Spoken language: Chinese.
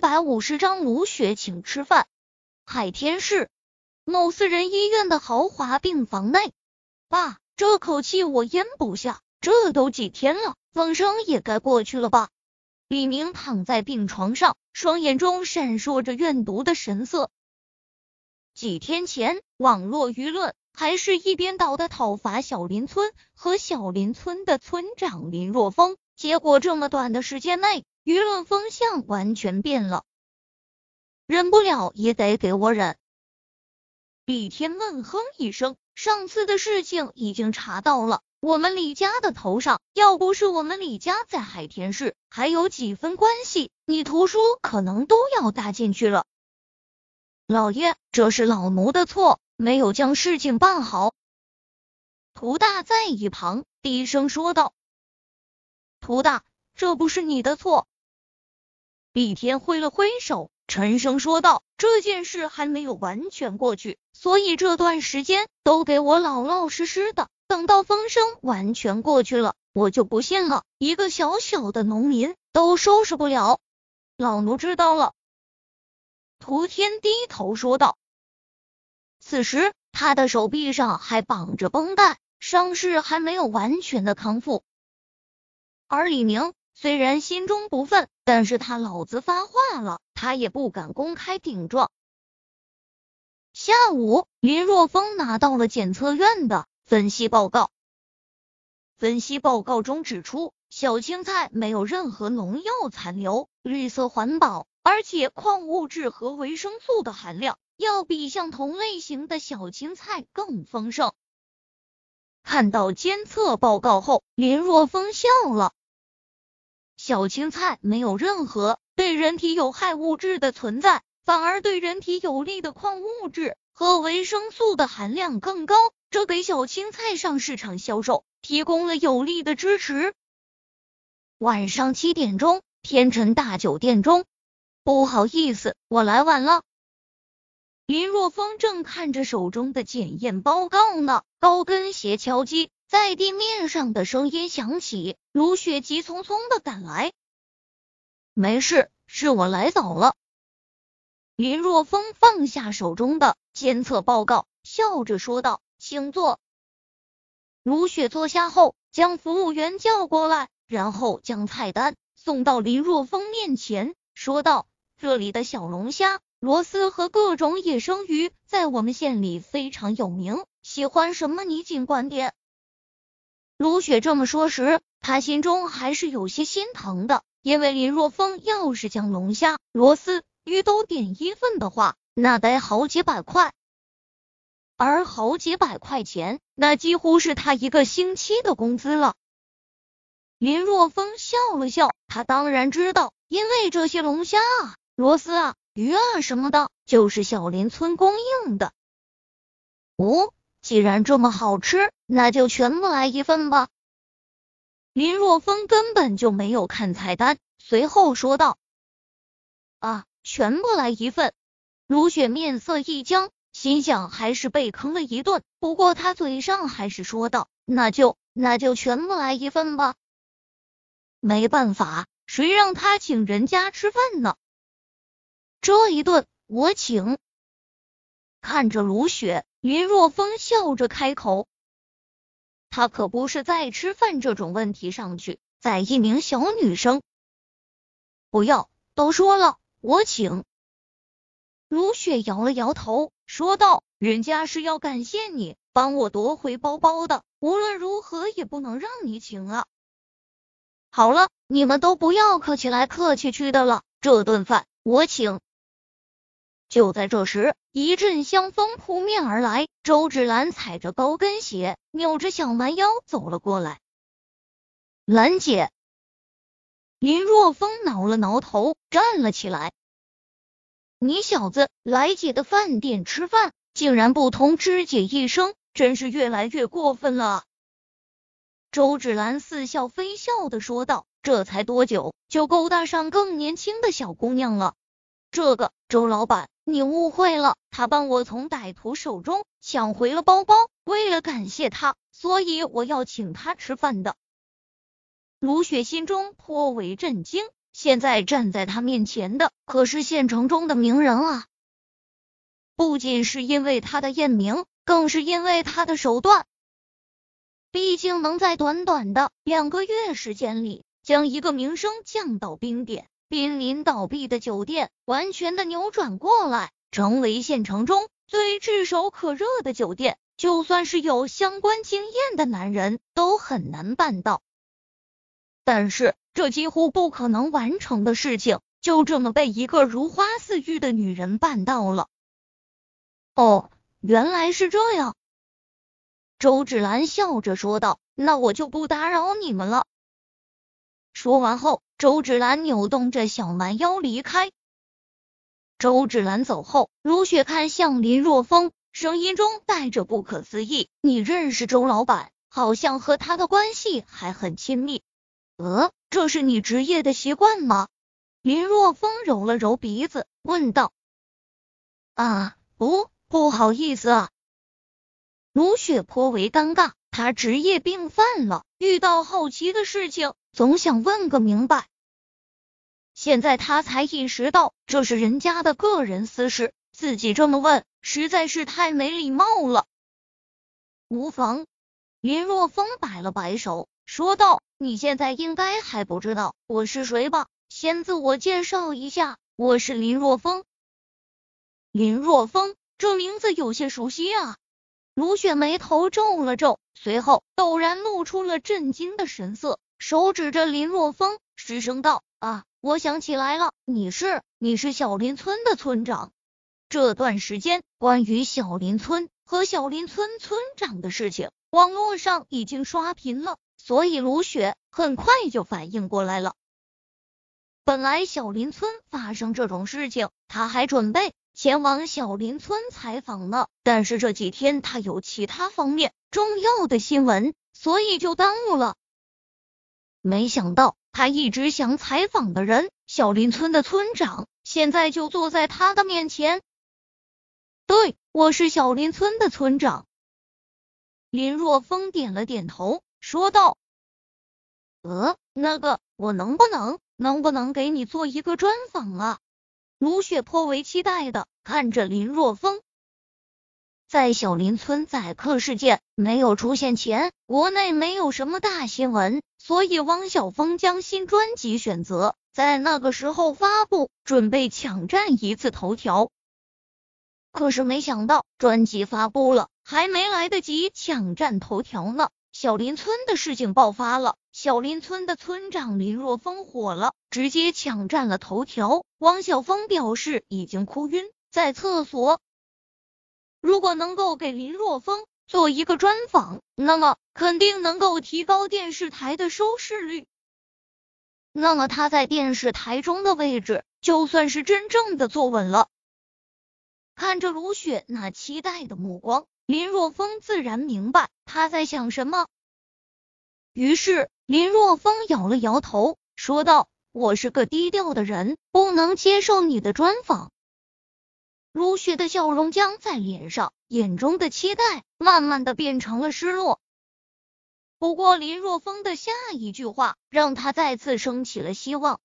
百五十张卢雪请吃饭。海天市某私人医院的豪华病房内，爸，这口气我咽不下。这都几天了，风声也该过去了吧？李明躺在病床上，双眼中闪烁着怨毒的神色。几天前，网络舆论还是一边倒的讨伐小林村和小林村的村长林若风，结果这么短的时间内，舆论风向完全变了。忍不了也得给我忍。李天闷哼一声，上次的事情已经查到了我们李家的头上，要不是我们李家在海天市还有几分关系，你图书可能都要搭进去了。老爷，这是老奴的错，没有将事情办好。涂大在一旁低声说道：“涂大，这不是你的错。”李天挥了挥手，沉声说道：“这件事还没有完全过去，所以这段时间都给我老老实实的。等到风声完全过去了，我就不信了，一个小小的农民都收拾不了。老奴知道了。”涂天低头说道。此时，他的手臂上还绑着绷带，伤势还没有完全的康复。而李明虽然心中不忿，但是他老子发话了，他也不敢公开顶撞。下午，林若风拿到了检测院的分析报告。分析报告中指出，小青菜没有任何农药残留，绿色环保。而且矿物质和维生素的含量要比相同类型的小青菜更丰盛。看到监测报告后，林若风笑了。小青菜没有任何对人体有害物质的存在，反而对人体有利的矿物质和维生素的含量更高，这给小青菜上市场销售提供了有力的支持。晚上七点钟，天辰大酒店中。不好意思，我来晚了。林若风正看着手中的检验报告呢，高跟鞋敲击在地面上的声音响起，卢雪急匆匆的赶来。没事，是我来早了。林若风放下手中的监测报告，笑着说道：“请坐。”卢雪坐下后，将服务员叫过来，然后将菜单送到林若风面前，说道。这里的小龙虾、螺丝和各种野生鱼在我们县里非常有名，喜欢什么你尽管点。卢雪这么说时，他心中还是有些心疼的，因为林若风要是将龙虾、螺丝、鱼都点一份的话，那得好几百块，而好几百块钱，那几乎是他一个星期的工资了。林若风笑了笑，他当然知道，因为这些龙虾啊。螺丝啊，鱼啊什么的，就是小林村供应的。哦，既然这么好吃，那就全部来一份吧。林若风根本就没有看菜单，随后说道：“啊，全部来一份。”卢雪面色一僵，心想还是被坑了一顿。不过他嘴上还是说道：“那就那就全部来一份吧。”没办法，谁让他请人家吃饭呢？这一顿我请。看着卢雪，林若风笑着开口：“他可不是在吃饭这种问题上去在一名小女生。”不要，都说了，我请。卢雪摇了摇头，说道：“人家是要感谢你帮我夺回包包的，无论如何也不能让你请啊。”好了，你们都不要客气来客气去的了，这顿饭我请。就在这时，一阵香风扑面而来。周芷兰踩着高跟鞋，扭着小蛮腰走了过来。兰姐，林若风挠了挠头，站了起来。你小子来姐的饭店吃饭，竟然不通知姐一声，真是越来越过分了。周芷兰似笑非笑的说道：“这才多久，就勾搭上更年轻的小姑娘了？这个周老板。”你误会了，他帮我从歹徒手中抢回了包包，为了感谢他，所以我要请他吃饭的。卢雪心中颇为震惊，现在站在他面前的可是县城中的名人啊！不仅是因为他的艳名，更是因为他的手段。毕竟能在短短的两个月时间里，将一个名声降到冰点、濒临倒闭的酒店，完全的扭转过来，成为县城中最炙手可热的酒店。就算是有相关经验的男人，都很难办到。但是，这几乎不可能完成的事情，就这么被一个如花似玉的女人办到了。哦，原来是这样。周芷兰笑着说道：“那我就不打扰你们了。”说完后，周芷兰扭动着小蛮腰离开。周芷兰走后，如雪看向林若风。声音中带着不可思议：“你认识周老板？好像和他的关系还很亲密。呃，这是你职业的习惯吗？”林若风揉了揉鼻子，问道：“啊，不，不好意思啊。”卢雪颇为尴尬，他职业病犯了，遇到好奇的事情，总想问个明白。现在他才意识到，这是人家的个人私事。自己这么问，实在是太没礼貌了。无妨，林若风摆了摆手，说道：“你现在应该还不知道我是谁吧？先自我介绍一下，我是林若风。”林若风这名字有些熟悉啊。卢雪眉头皱了皱，随后陡然露出了震惊的神色，手指着林若风，失声道：“啊，我想起来了，你是你是小林村的村长。”这段时间，关于小林村和小林村村长的事情，网络上已经刷屏了，所以卢雪很快就反应过来了。本来小林村发生这种事情，他还准备前往小林村采访呢，但是这几天他有其他方面重要的新闻，所以就耽误了。没想到他一直想采访的人，小林村的村长，现在就坐在他的面前。对，我是小林村的村长。林若风点了点头，说道：“呃，那个，我能不能，能不能给你做一个专访啊？”卢雪颇为期待的看着林若风。在小林村宰客事件没有出现前，国内没有什么大新闻，所以汪小峰将新专辑选择在那个时候发布，准备抢占一次头条。可是没想到，专辑发布了，还没来得及抢占头条呢，小林村的事情爆发了。小林村的村长林若风火了，直接抢占了头条。汪小峰表示已经哭晕在厕所。如果能够给林若风做一个专访，那么肯定能够提高电视台的收视率。那么他在电视台中的位置，就算是真正的坐稳了。看着卢雪那期待的目光，林若风自然明白他在想什么。于是林若风摇了摇头，说道：“我是个低调的人，不能接受你的专访。”如雪的笑容僵在脸上，眼中的期待慢慢的变成了失落。不过林若风的下一句话让他再次升起了希望。